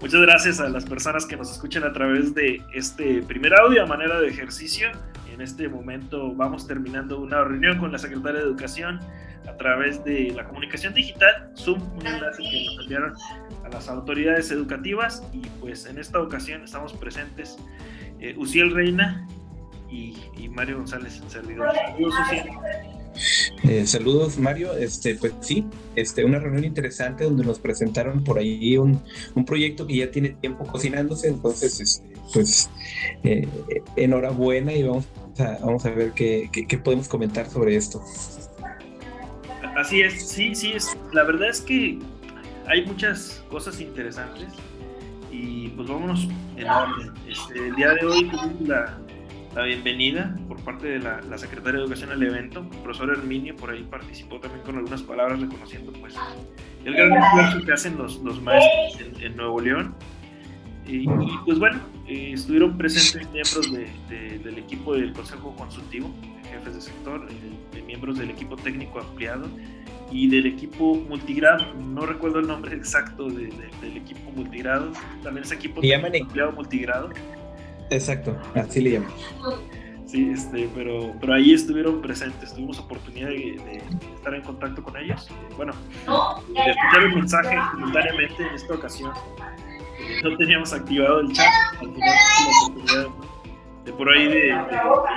Muchas gracias a las personas que nos escuchan a través de este primer audio a manera de ejercicio. En este momento vamos terminando una reunión con la Secretaria de Educación a través de la comunicación digital, Zoom, un enlace que nos enviaron a las autoridades educativas y pues en esta ocasión estamos presentes eh, Uciel Reina y, Mario González, el servidor. Saludos, eh, saludos Mario, este, pues sí, este, una reunión interesante donde nos presentaron por ahí un, un proyecto que ya tiene tiempo cocinándose, entonces este, pues eh, enhorabuena y vamos a, vamos a ver qué, qué, podemos comentar sobre esto. Así es, sí, sí, es, la verdad es que hay muchas cosas interesantes y pues vámonos en orden. Este, el día de hoy tuvimos la, la bienvenida por parte de la, secretaria de Educación al evento, el profesor Herminio, por ahí participó también con algunas palabras reconociendo pues el gran esfuerzo que hacen los, los maestros en, Nuevo León. Y, pues bueno, eh, estuvieron presentes miembros del equipo del Consejo Consultivo, jefes de sector, eh, miembros del equipo técnico ampliado y del equipo multigrado. No recuerdo el nombre exacto del equipo multigrado, también es equipo ampliado multigrado. Exacto, así le llaman. Sí, este, pero, pero ahí estuvieron presentes, tuvimos oportunidad de, estar en contacto con ellos. Bueno, de escuchar el mensaje simultáneamente en esta ocasión. No teníamos activado el chat, al final la oportunidad de por ahí de,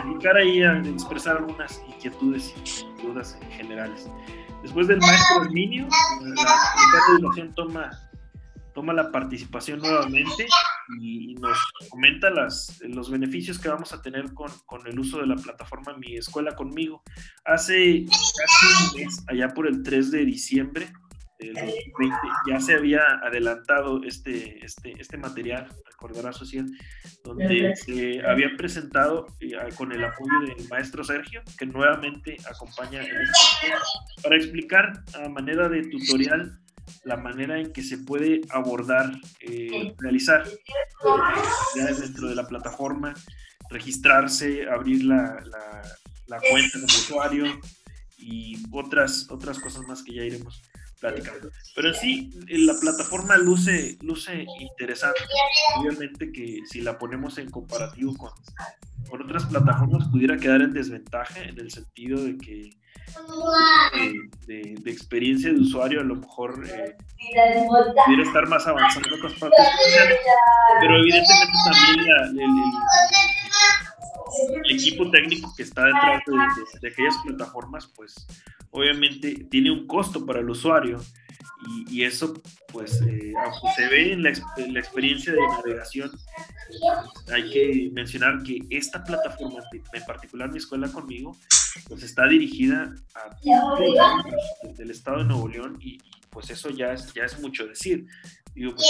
indicar ahí a expresar algunas inquietudes y dudas en generales. Después del maestro Herminio, la Educación toma toma la participación nuevamente y nos comenta las, los beneficios que vamos a tener con, con, el uso de la plataforma Mi Escuela Conmigo. Hace casi un mes, allá por el 3 de diciembre del 2020, ya se había adelantado este, este, este material, recordará social, donde se había presentado eh, con el apoyo del maestro Sergio, que nuevamente acompaña en este para explicar a manera de tutorial la manera en que se puede abordar, eh, realizar ya dentro de la plataforma, registrarse, abrir la, la, cuenta como usuario y otras, otras cosas más que ya iremos platicando. Pero sí, la plataforma luce, luce interesante. Obviamente que si la ponemos en comparativo con, con otras plataformas pudiera quedar en desventaja en el sentido de que de, experiencia de usuario, a lo mejor eh, pudiera estar más avanzado en otras partes pero evidentemente también el, equipo técnico que está detrás de, aquellas plataformas, pues obviamente tiene un costo para el usuario y, eso pues eh, se ve en la, en la, experiencia de navegación hay que mencionar que esta plataforma en particular mi escuela conmigo pues está dirigida a del estado de Nuevo León y, pues eso ya es, ya es mucho decir. Digo, pues,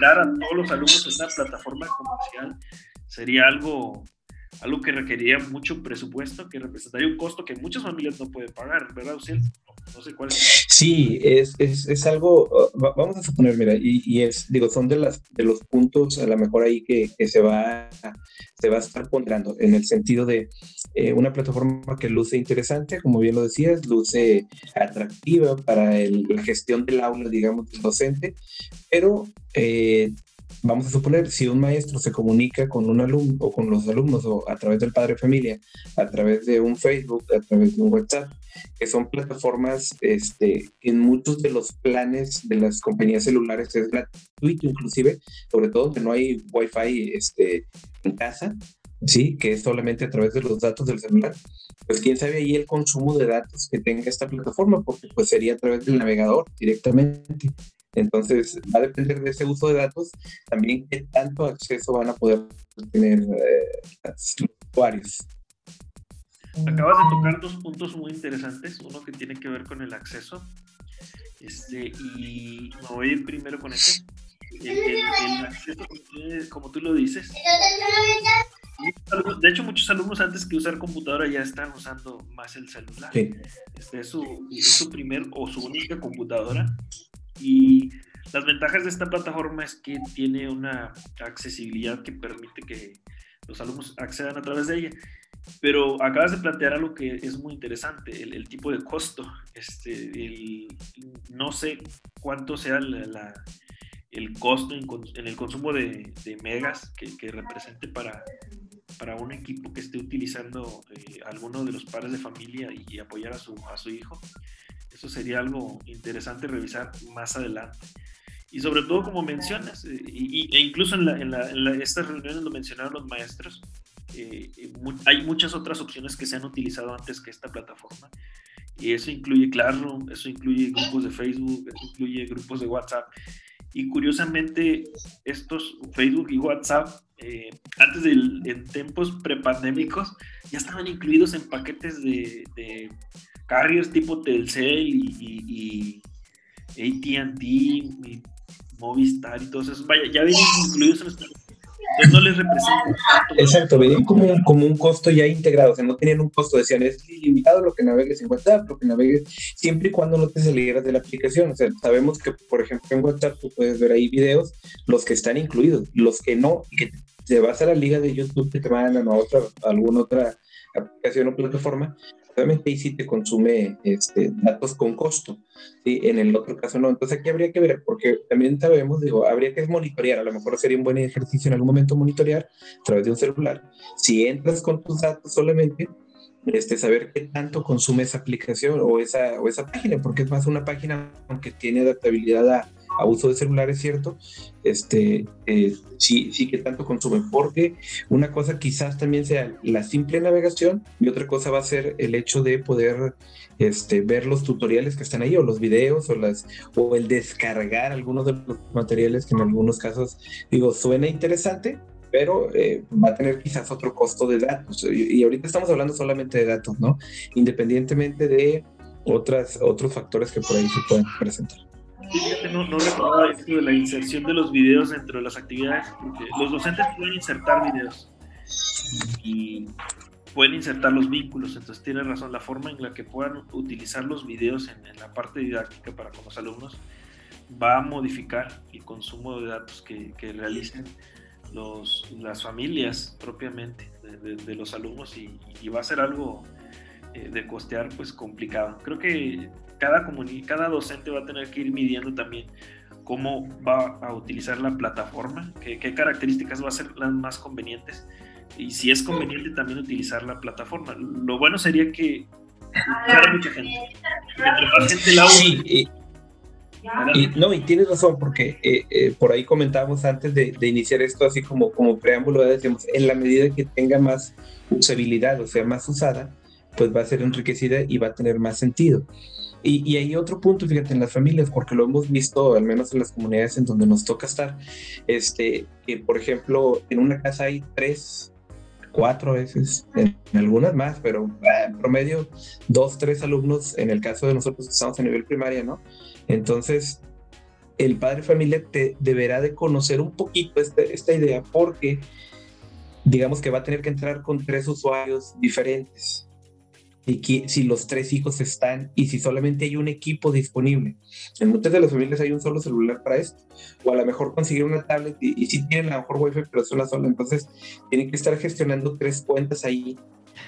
dar a todos los alumnos en una plataforma comercial sería algo, algo que requeriría mucho presupuesto, que representaría un costo que muchas familias no pueden pagar, ¿verdad, usted? No sé cuál. Sí, es, es, es algo, vamos a suponer, mira, y, es, digo, son de, las, de los puntos a lo mejor ahí que, que se, va, se va a estar ponderando, en el sentido de eh, una plataforma que luce interesante, como bien lo decías, luce atractiva para la gestión del aula, digamos, del docente, pero eh, vamos a suponer, si un maestro se comunica con un alumno o con los alumnos o a través del padre familia, a través de un Facebook, a través de un WhatsApp, que son plataformas este, que en muchos de los planes de las compañías celulares es gratuito inclusive, sobre todo que no hay wifi este, en casa, ¿sí? que es solamente a través de los datos del celular, pues quién sabe ahí el consumo de datos que tenga esta plataforma, porque pues sería a través del navegador directamente. Entonces, va a depender de ese uso de datos, también qué tanto acceso van a poder tener eh, los usuarios. Acabas de tocar dos puntos muy interesantes, uno que tiene que ver con el acceso, este, y me voy a ir primero con ese. El, acceso, como tú lo dices. De hecho, muchos alumnos antes que usar computadora ya están usando más el celular. Este es su, es su primer o su única computadora y las ventajas de esta plataforma es que tiene una accesibilidad que permite que los alumnos accedan a través de ella. Pero acabas de plantear algo que es muy interesante, el, tipo de costo. Este, no sé cuánto sea el costo en, el consumo de, megas que, represente para, para un equipo que esté utilizando eh, alguno de los padres de familia y, apoyar a su, a su hijo. Eso sería algo interesante revisar más adelante. Y sobre todo, como mencionas, eh, y, e incluso en, en, estas reuniones lo mencionaron los maestros, eh, hay muchas otras opciones que se han utilizado antes que esta plataforma. Y eso incluye Classroom, eso incluye grupos de Facebook, eso incluye grupos de WhatsApp. Y curiosamente, estos Facebook y WhatsApp, eh, antes de, en tiempos prepandémicos, ya estaban incluidos en paquetes de, de carriers tipo Telcel y, y ATT, y Movistar y todo eso. Vaya, ya vienen incluidos en esta no les representa Exacto, venían como un, costo ya integrado, o sea, no tenían un costo, decían, es limitado lo que navegues en WhatsApp, lo que navegues, siempre y cuando no te salieras de la aplicación, o sea, sabemos que, por ejemplo, en WhatsApp tú puedes ver ahí videos, los que están incluidos, los que no, que te vas a la liga de YouTube que te mandan a otra, a alguna otra aplicación o plataforma, obviamente ahí sí te consume este, datos con costo, ¿sí? en el otro caso no. Entonces aquí habría que ver, porque también sabemos, digo, habría que monitorear, a lo mejor sería un buen ejercicio en algún momento monitorear a través de un celular. Si entras con tus datos solamente, este, saber qué tanto consume esa aplicación o esa, o esa página, porque es más una página aunque tiene adaptabilidad a, a uso de celular, es cierto, este, eh, sí, sí que tanto consume, porque una cosa quizás también sea la simple navegación y otra cosa va a ser el hecho de poder este, ver los tutoriales que están ahí o los videos o, las, o el descargar algunos de los materiales que en algunos casos, digo, suena interesante, pero eh, va a tener quizás otro costo de datos. Y, y, ahorita estamos hablando solamente de datos, ¿no? Independientemente de otras, otros factores que por ahí se pueden presentar. Fíjate, no, no recordaba esto de la inserción de los videos dentro de las actividades, porque los docentes pueden insertar videos y pueden insertar los vínculos, entonces tiene razón, la forma en la que puedan utilizar los videos en, la parte didáctica para con los alumnos va a modificar el consumo de datos que, que realicen las familias propiamente de, los alumnos y, y, va a ser algo eh, de costear pues complicado. Creo que cada, cada docente va a tener que ir midiendo también cómo va a utilizar la plataforma, qué, qué características va a ser las más convenientes y si es conveniente también utilizar la plataforma. Lo bueno sería que mucha gente. y, no, y tienes razón, porque eh, eh, por ahí comentábamos antes de, de, iniciar esto, así como, como preámbulo, decíamos, en la medida que tenga más usabilidad, o sea, más usada, pues va a ser enriquecida y va a tener más sentido. Y, hay otro punto, fíjate, en las familias, porque lo hemos visto, al menos en las comunidades en donde nos toca estar, este, que por ejemplo, en una casa hay tres, cuatro veces, en, algunas más, pero ah, en promedio, dos, tres alumnos, en el caso de nosotros que estamos a nivel primaria, ¿no? Entonces, el padre familia te deberá de conocer un poquito este, esta idea porque digamos que va a tener que entrar con tres usuarios diferentes y si los tres hijos están y si solamente hay un equipo disponible. En muchas de las familias hay un solo celular para esto, o a lo mejor conseguir una tablet y, si tienen a lo mejor wifi, pero es una sola, entonces tienen que estar gestionando tres cuentas ahí.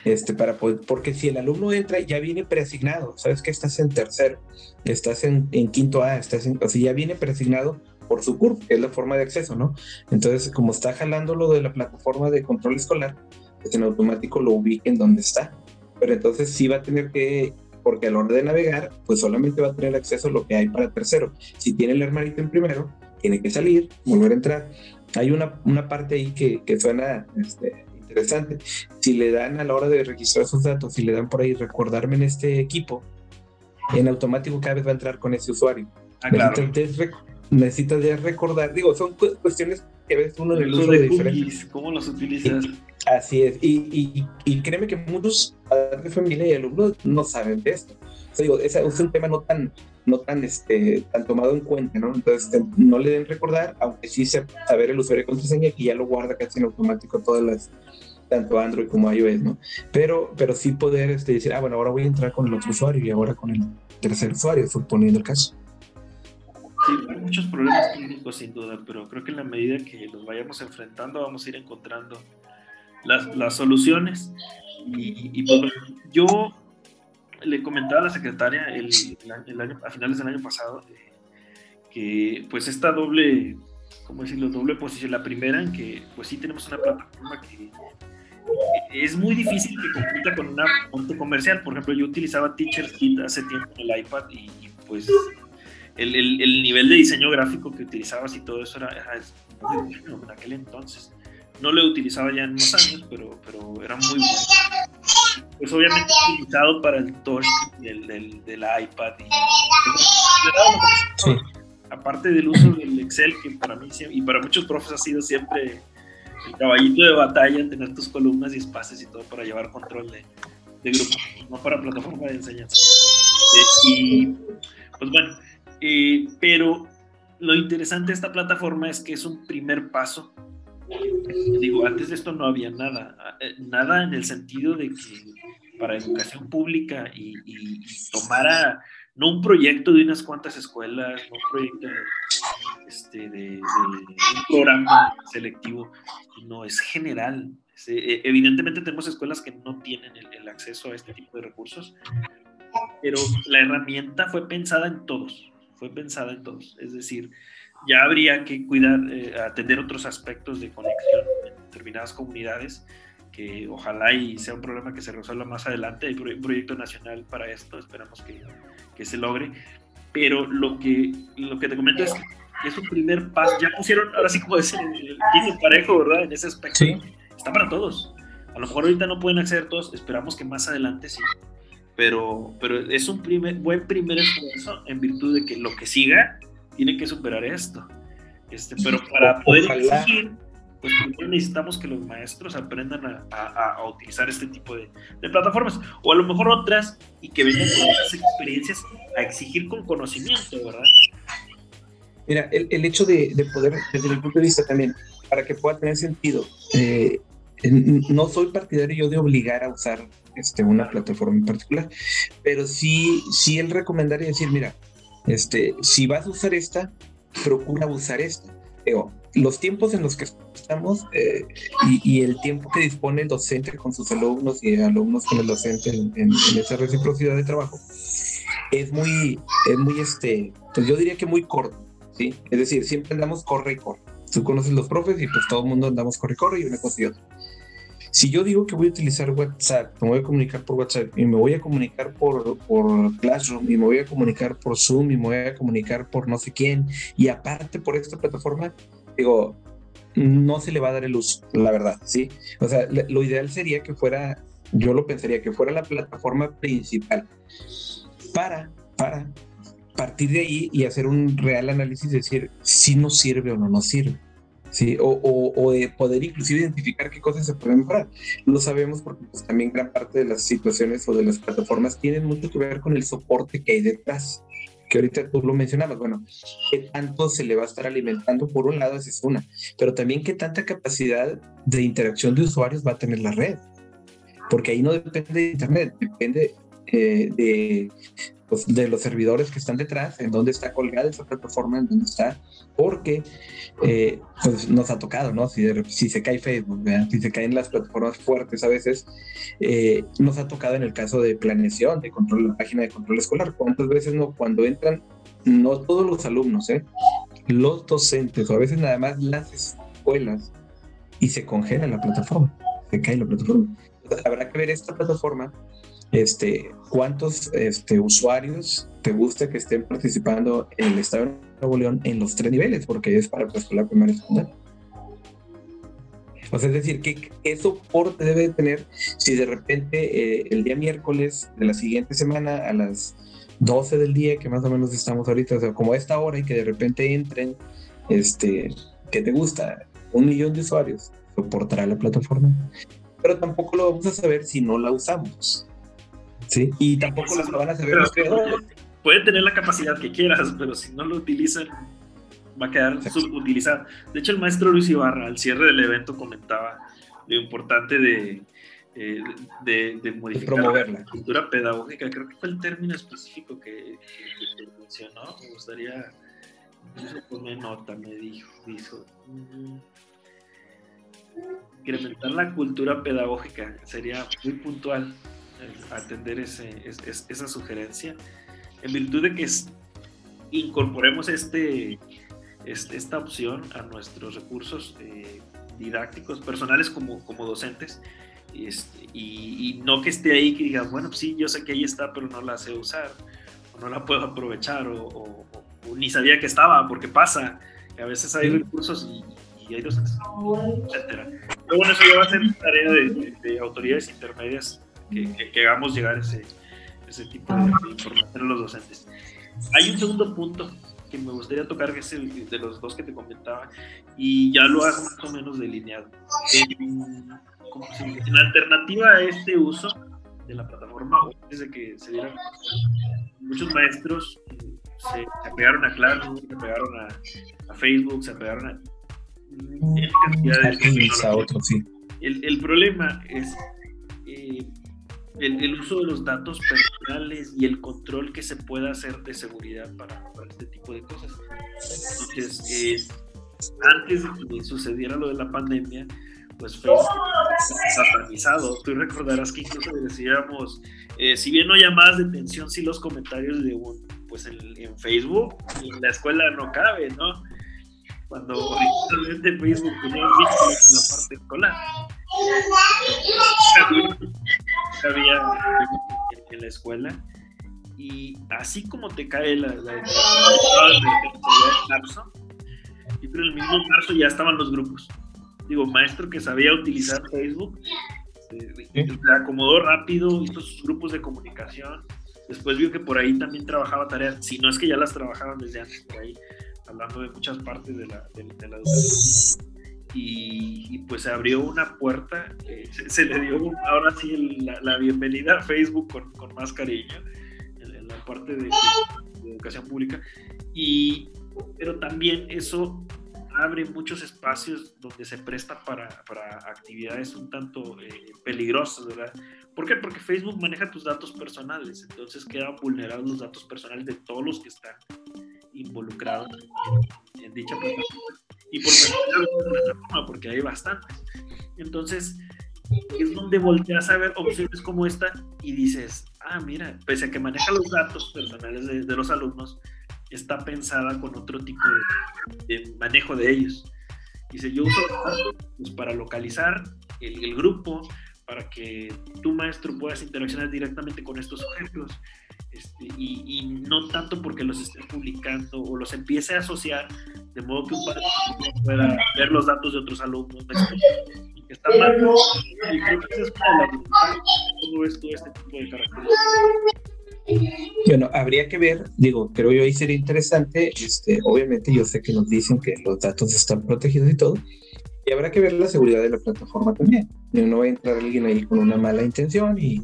Este, para poder, porque si el alumno entra ya viene preasignado, sabes que estás en tercero, estás en, quinto A, estás en, o sea, ya viene preasignado por su curso, que es la forma de acceso, ¿no? Entonces, como está jalando lo de la plataforma de control escolar, pues en automático lo ubiquen donde está pero entonces sí va a tener que, porque a la hora de navegar, pues solamente va a tener acceso a lo que hay para tercero. Si tiene el hermanito en primero, tiene que salir, volver a entrar. Hay una, una parte ahí que, que suena este, interesante. Si le dan a la hora de registrar sus datos, si le dan por ahí recordarme en este equipo, en automático cada vez va a entrar con ese usuario. Ah, necesitas, de recordar, digo, son cuestiones que ves uno en el uso de, diferentes. ¿Cómo los utilizas? Así es, y, y, créeme que muchos padres de familia y alumnos no saben de esto. O sea, digo, es, un tema no tan, no tan, este, tan tomado en cuenta, ¿no? Entonces, este, no le den recordar, aunque sí sepa saber el usuario de contraseña, que ya lo guarda casi en automático todas las, tanto Android como iOS, ¿no? Pero, pero sí poder este, decir, ah, bueno, ahora voy a entrar con el otro usuario y ahora con el tercer usuario, suponiendo el caso. Sí, hay muchos problemas técnicos sin duda, pero creo que en la medida que los vayamos enfrentando vamos a ir encontrando las, las soluciones. Y, pues, yo le comentaba a la secretaria el, el año, a finales del año pasado eh, que pues esta doble, ¿cómo decirlo? Doble posición. La primera en que pues sí tenemos una plataforma que es muy difícil que compita con una fuente comercial. Por ejemplo, yo utilizaba TeacherKit hace tiempo en el iPad y, pues el, el, el, nivel de diseño gráfico que utilizabas y todo eso era, era muy bueno en aquel entonces. No lo he utilizado ya en unos años, pero, pero era muy bueno. Pues obviamente utilizado para el touch del, del, del iPad. Y, sí. Aparte del uso del Excel, que para mí y para muchos profes ha sido siempre el caballito de batalla, tener tus columnas y espacios y todo para llevar control de, de grupo, no para plataforma de enseñanza. Eh, y pues bueno, eh, pero lo interesante de esta plataforma es que es un primer paso. Digo, antes de esto no había nada, eh, nada en el sentido de que para educación pública y, y, y tomara no un proyecto de unas cuantas escuelas, no un proyecto de, este, de, un programa selectivo, no es general. E, evidentemente tenemos escuelas que no tienen el, acceso a este tipo de recursos, pero la herramienta fue pensada en todos, fue pensada en todos. Es decir, ya habría que cuidar, eh, atender otros aspectos de conexión en determinadas comunidades que ojalá y sea un problema que se resuelva más adelante. Hay un proyecto nacional para esto, esperamos que, que se logre. Pero lo que, lo que te comento es que es un primer paso. Ya pusieron, ahora sí como decir, el quinto parejo, ¿verdad? En ese aspecto. Sí. Está para todos. A lo mejor ahorita no pueden acceder todos, esperamos que más adelante sí. Pero, pero es un primer, buen primer esfuerzo en virtud de que lo que siga tiene que superar esto. Este, pero para poder exigir pues necesitamos que los maestros aprendan a, utilizar este tipo de, plataformas, o a lo mejor otras, y que vengan con esas experiencias a exigir con conocimiento, ¿verdad? Mira, el, hecho de, poder, desde mi punto de vista también, para que pueda tener sentido, eh, no soy partidario yo de obligar a usar este, una plataforma en particular, pero sí, sí el recomendar y decir, mira, este, si vas a usar esta, procura usar esta. Los tiempos en los que estamos eh, y, el tiempo que dispone el docente con sus alumnos y alumnos con el docente en, esa reciprocidad de trabajo es muy, es muy, este, pues yo diría que muy corto, ¿sí? Es decir, siempre andamos corre y corre. Tú conoces los profes y pues todo el mundo andamos corre y corre y una cosa y otra. Si yo digo que voy a utilizar WhatsApp, me voy a comunicar por WhatsApp y me voy a comunicar por, por Classroom y me voy a comunicar por Zoom y me voy a comunicar por no sé quién y aparte por esta plataforma, digo, no se le va a dar el uso, la verdad, ¿sí? O sea, lo ideal sería que fuera, yo lo pensaría, que fuera la plataforma principal para, para partir de ahí y hacer un real análisis, decir si nos sirve o no nos sirve. ¿Sí? O, o, de poder inclusive identificar qué cosas se pueden mejorar. Lo sabemos porque pues, también gran parte de las situaciones o de las plataformas tienen mucho que ver con el soporte que hay detrás que ahorita tú lo mencionabas, bueno, qué tanto se le va a estar alimentando, por un lado, esa es una, pero también qué tanta capacidad de interacción de usuarios va a tener la red, porque ahí no depende de Internet, depende eh, de, pues, de los servidores que están detrás, en dónde está colgada esa plataforma, en dónde está, porque eh, pues nos ha tocado, ¿no? Si, si se cae Facebook, si se caen las plataformas fuertes a veces, eh, nos ha tocado en el caso de planeación, de control, la página de control escolar, ¿cuántas veces no? Cuando entran, no todos los alumnos, ¿eh? Los docentes, o a veces nada más las escuelas, y se congela la plataforma, se cae la plataforma. habrá que ver esta plataforma este, ¿cuántos este, usuarios te gusta que estén participando en el Estado de Nuevo León en los tres niveles? Porque es para preescolar, primaria y secundaria. O sea, es decir, ¿qué, ¿qué, soporte debe tener si de repente eh, el día miércoles de la siguiente semana a las 12 del día, que más o menos estamos ahorita, o sea, como a esta hora y que de repente entren, este, ¿qué te gusta? Un millón de usuarios, ¿soportará la plataforma? Pero tampoco lo vamos a saber si no la usamos. Sí, y tampoco las van a saber. Pueden tener la capacidad que quieras, pero si no lo utilizan, va a quedar subutilizado. De hecho, el maestro Luis Ibarra, al cierre del evento, comentaba lo importante de, eh, de, modificar la cultura pedagógica. Creo que fue el término específico que, mencionó. Me gustaría tomé nota, me dijo, dijo. Incrementar la cultura pedagógica sería muy puntual atender ese, esa sugerencia, en virtud de que incorporemos este, este, esta opción a nuestros recursos eh, didácticos, personales como, como docentes, este, y, no que esté ahí que diga, bueno, pues sí, yo sé que ahí está, pero no la sé usar, o no la puedo aprovechar, o, ni sabía que estaba, porque pasa, que a veces hay recursos y, hay docentes, etcétera. Pero bueno, eso ya va a ser tarea de, autoridades intermedias que, que, hagamos llegar ese, ese tipo de, información a los docentes. Hay un segundo punto que me gustaría tocar, que es el de los dos que te comentaba, y ya lo has más o menos delineado. En, en alternativa a este uso de la plataforma, desde que se dieron muchos maestros eh, se, se, apegaron a Classroom, se apegaron a, a, Facebook, se apegaron a el, el, problema es eh, el, el, uso de los datos personales y el control que se pueda hacer de seguridad para, para este tipo de cosas. Entonces, eh, antes de que sucediera lo de la pandemia, pues Facebook satanizado. Tú recordarás que incluso decíamos, eh, si bien no llamadas de atención, sí los comentarios de un, pues en, en Facebook, en la escuela no cabe, ¿no? cuando originalmente Facebook tenía la parte escolar. La escuela y así como te cae la, la, de marzo, y pero en el mismo marzo ya estaban los grupos. Digo, maestro que sabía utilizar Facebook, se, acomodó rápido, hizo sus grupos de comunicación. Después vio que por ahí también trabajaba tareas, si no es que ya las trabajaban desde antes por ahí hablando de muchas partes de la, de, la educación. Y, pues se abrió una puerta, eh, se, le dio ahora sí la, bienvenida a Facebook con, con más cariño en, la parte de, educación pública. Y, pero también eso abre muchos espacios donde se presta para, para actividades un tanto eh, peligrosas, ¿verdad? ¿Por qué? Porque Facebook maneja tus datos personales, entonces quedan vulnerados los datos personales de todos los que están involucrados en, dicha plataforma. Y por plataforma, porque hay bastantes. Entonces, es donde volteas a ver opciones como esta y dices, ah, mira, pese a que maneja los datos personales de, los alumnos, está pensada con otro tipo de, manejo de ellos. Dice, yo uso para localizar el, el, grupo, para que tu maestro puedas interaccionar directamente con estos sujetos, este, y, no tanto porque los esté publicando o los empiece a asociar, de modo que un padre pueda ver los datos de otros alumnos. Está mal, y creo que es la ¿Cómo ves tú este tipo de características? Bueno, habría que ver, digo, creo yo ahí sería interesante, este, obviamente yo sé que nos dicen que los datos están protegidos y todo, y habrá que ver la seguridad de la plataforma también. No va a entrar alguien ahí con una mala intención y,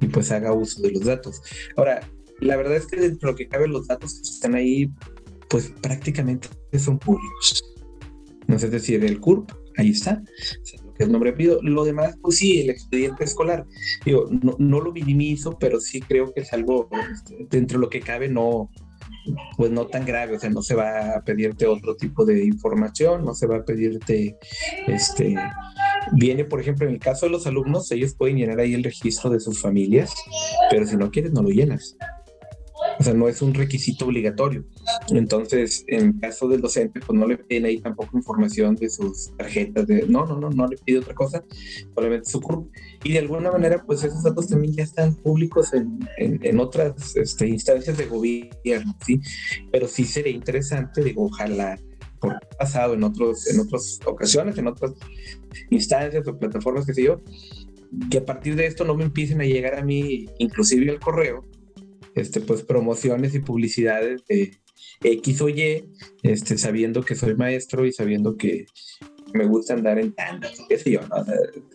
y, pues haga uso de los datos. Ahora, la verdad es que dentro de lo que cabe los datos que están ahí, pues prácticamente son públicos. No es decir, el CURP, ahí está, lo que es nombre pido. Lo demás, pues sí, el expediente escolar. Digo, no, no lo minimizo, pero sí creo que es algo este, dentro de lo que cabe, no, pues no tan grave, o sea, no se va a pedirte otro tipo de información, no se va a pedirte, este, viene, por ejemplo, en el caso de los alumnos, ellos pueden llenar ahí el registro de sus familias, pero si no quieres, no lo llenas. O sea, no es un requisito obligatorio. Entonces, en caso del docente, pues no le piden ahí tampoco información de sus tarjetas. No, no, no, no le pide otra cosa, solamente su CURP. Y de alguna manera, pues esos datos también ya están públicos en, en, otras este, instancias de gobierno, ¿sí? Pero sí sería interesante, digo, ojalá por pasado en otros en otras ocasiones, en otras instancias o plataformas, que sé yo, que a partir de esto no me empiecen a llegar a mí, inclusive al correo, este, pues promociones y publicidades de X o Y, este, sabiendo que soy maestro y sabiendo que me gusta andar en tandas, qué sé yo,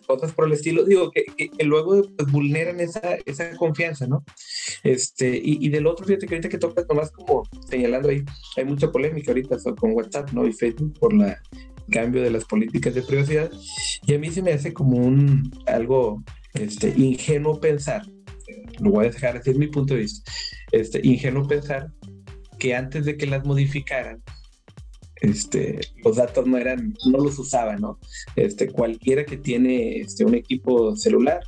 cosas por el estilo, digo, que, que, luego pues, vulneran esa, esa confianza, ¿no? Este, y, y, del otro, fíjate que ahorita que tocas nomás como señalando ahí, hay mucha polémica ahorita con WhatsApp, ¿no? Y Facebook por la cambio de las políticas de privacidad, y a mí se me hace como un algo este, ingenuo pensar lo voy a dejar, así es mi punto de vista, este, ingenuo pensar que antes de que las modificaran, este, los datos no eran, no los usaba, ¿no? Este, cualquiera que tiene este, un equipo celular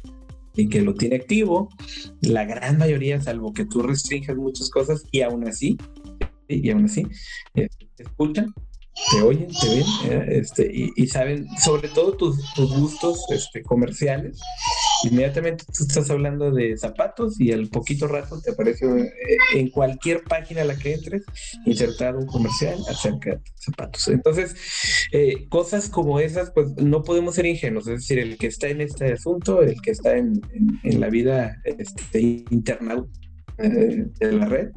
y que lo tiene activo, la gran mayoría, salvo que tú restringas muchas cosas, y aún así, y aún así, eh, escuchan te oyen, te ven, eh, este, y, saben sobre todo tus, gustos este, comerciales. Inmediatamente tú estás hablando de zapatos y al poquito rato te aparece eh, en cualquier página a la que entres insertado un comercial acerca de zapatos. Entonces, eh, cosas como esas, pues no podemos ser ingenuos. Es decir, el que está en este asunto, el que está en, en, la vida este, interna de la red,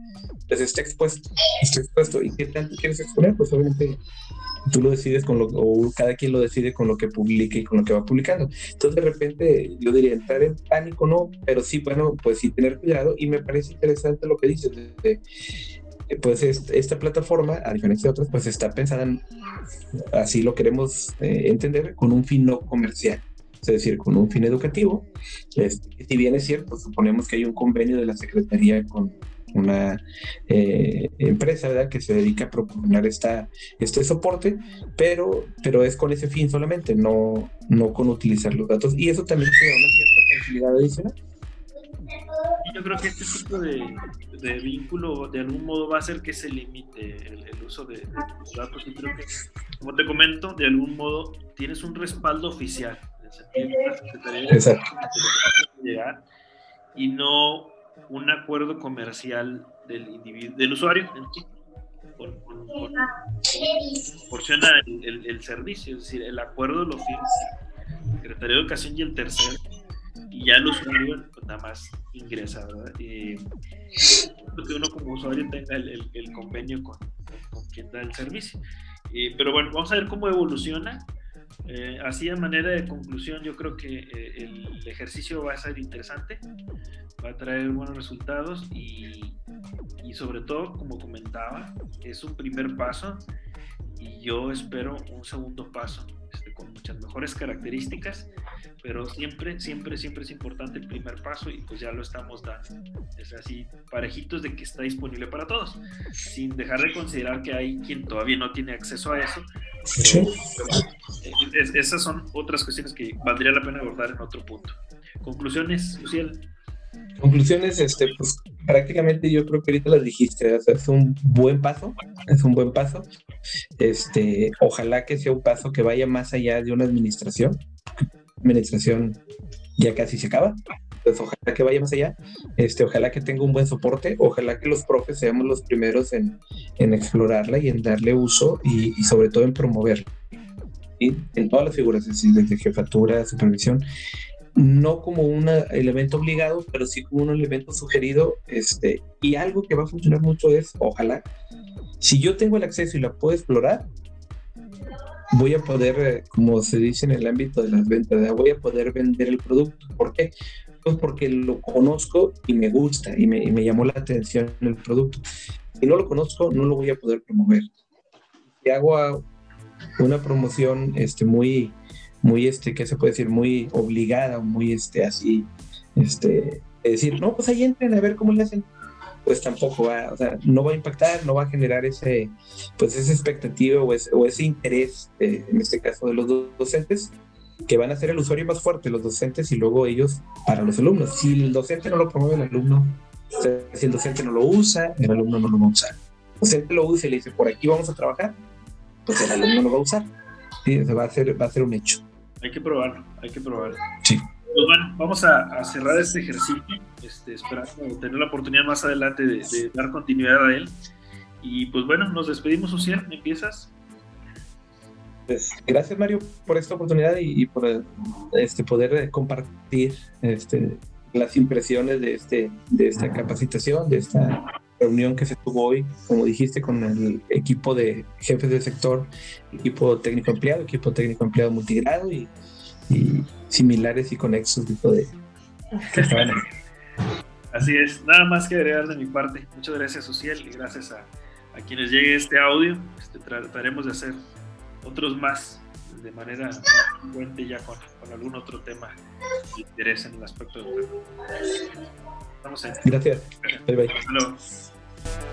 pues está expuesto, está expuesto. ¿Y qué tanto quieres exponer? Pues obviamente tú lo decides con lo, o cada quien lo decide con lo que publique y con lo que va publicando. Entonces, de repente, yo diría entrar en pánico, no, pero sí, bueno, pues sí tener cuidado. Y me parece interesante lo que dices, de, pues esta plataforma, a diferencia de otras, pues está pensada, en, así lo queremos eh, entender, con un fin no comercial es decir, con un fin educativo. si bien es cierto, suponemos que hay un convenio de la Secretaría con, una eh, empresa ¿verdad? que se dedica a proporcionar esta, este soporte, pero, pero es con ese fin solamente, no, no con utilizar los datos. Y eso también se da una cierta tranquilidad adicional. Yo creo que este tipo de, de, vínculo de algún modo va a hacer que se limite el, uso de, los datos. Y creo que, como te comento, de algún modo tienes un respaldo oficial. Exacto. y no un acuerdo comercial del individuo, del usuario proporciona el, servicio, es decir, el acuerdo lo firma el Secretario de Educación y el tercero, y ya el usuario pues, nada más ingresa, ¿verdad? que uno como usuario tenga el, convenio con, quien da el servicio. pero bueno, vamos a ver cómo evoluciona. Eh, así a manera de conclusión, yo creo que eh, el ejercicio va a ser interesante va a traer buenos resultados y, y sobre todo, como comentaba, es un primer paso y yo espero un segundo paso con muchas mejores características, pero siempre, siempre, siempre es importante el primer paso y pues ya lo estamos dando. Es así, parejitos de que está disponible para todos, sin dejar de considerar que hay quien todavía no tiene acceso a eso. Eh, esas son otras cuestiones que valdría la pena abordar en otro punto. Conclusiones, Luciel. Conclusiones, este, pues prácticamente yo creo que ahorita las dijiste, es un buen paso, es un buen paso. Este, ojalá que sea un paso que vaya más allá de una administración. Administración ya casi se acaba. Pues ojalá que vaya más allá, este, ojalá que tenga un buen soporte, ojalá que los profes seamos los primeros en, en explorarla y en darle uso y, y sobre todo en promoverla. Y en todas las figuras, desde jefatura, supervisión, no como un elemento obligado, pero sí como un elemento sugerido, este, y algo que va a funcionar mucho es, ojalá, si yo tengo el acceso y la puedo explorar, voy a poder, eh, como se dice en el ámbito de las ventas, voy a poder vender el producto. ¿Por qué? Pues porque lo conozco y me gusta y me, y llamó la atención el producto. Si no lo conozco, no lo voy a poder promover. Si hago una promoción este, muy, muy, este, ¿qué se puede decir? Muy obligada, muy, este, así, este, decir, no, pues ahí entren a ver cómo le hacen. Pues tampoco va, o sea, no va a impactar, no va a generar ese, pues esa expectativa o ese, o ese interés, eh, en este caso de los docentes, que van a ser el usuario más fuerte, los docentes y luego ellos para los alumnos. Si el docente no lo promueve, el alumno, si el docente no lo usa, el alumno no lo va a usar. El docente lo usa y le dice, por aquí vamos a trabajar, pues el alumno lo va a usar. Sí, va a ser, va a ser un hecho. Hay que probarlo, hay que probarlo. Sí. Pues bueno, vamos a, cerrar este ejercicio, este, esperando tener la oportunidad más adelante de, dar continuidad a él. Y pues bueno, nos despedimos, Social, ¿empiezas? Pues, gracias Mario por esta oportunidad y, por este, poder compartir este, las impresiones de, este, de esta capacitación, de esta reunión que se tuvo hoy, como dijiste, con el equipo de jefes del sector, equipo técnico empleado, equipo técnico empleado multigrado y, similares y conexos tipo de Así es, nada más que agregar de mi parte. Muchas gracias, Social, y gracias a, quienes llegue este audio. Este, trataremos de hacer otros más de manera frecuente ya con, algún otro tema que interese en el aspecto de Gracias. Bye bye. you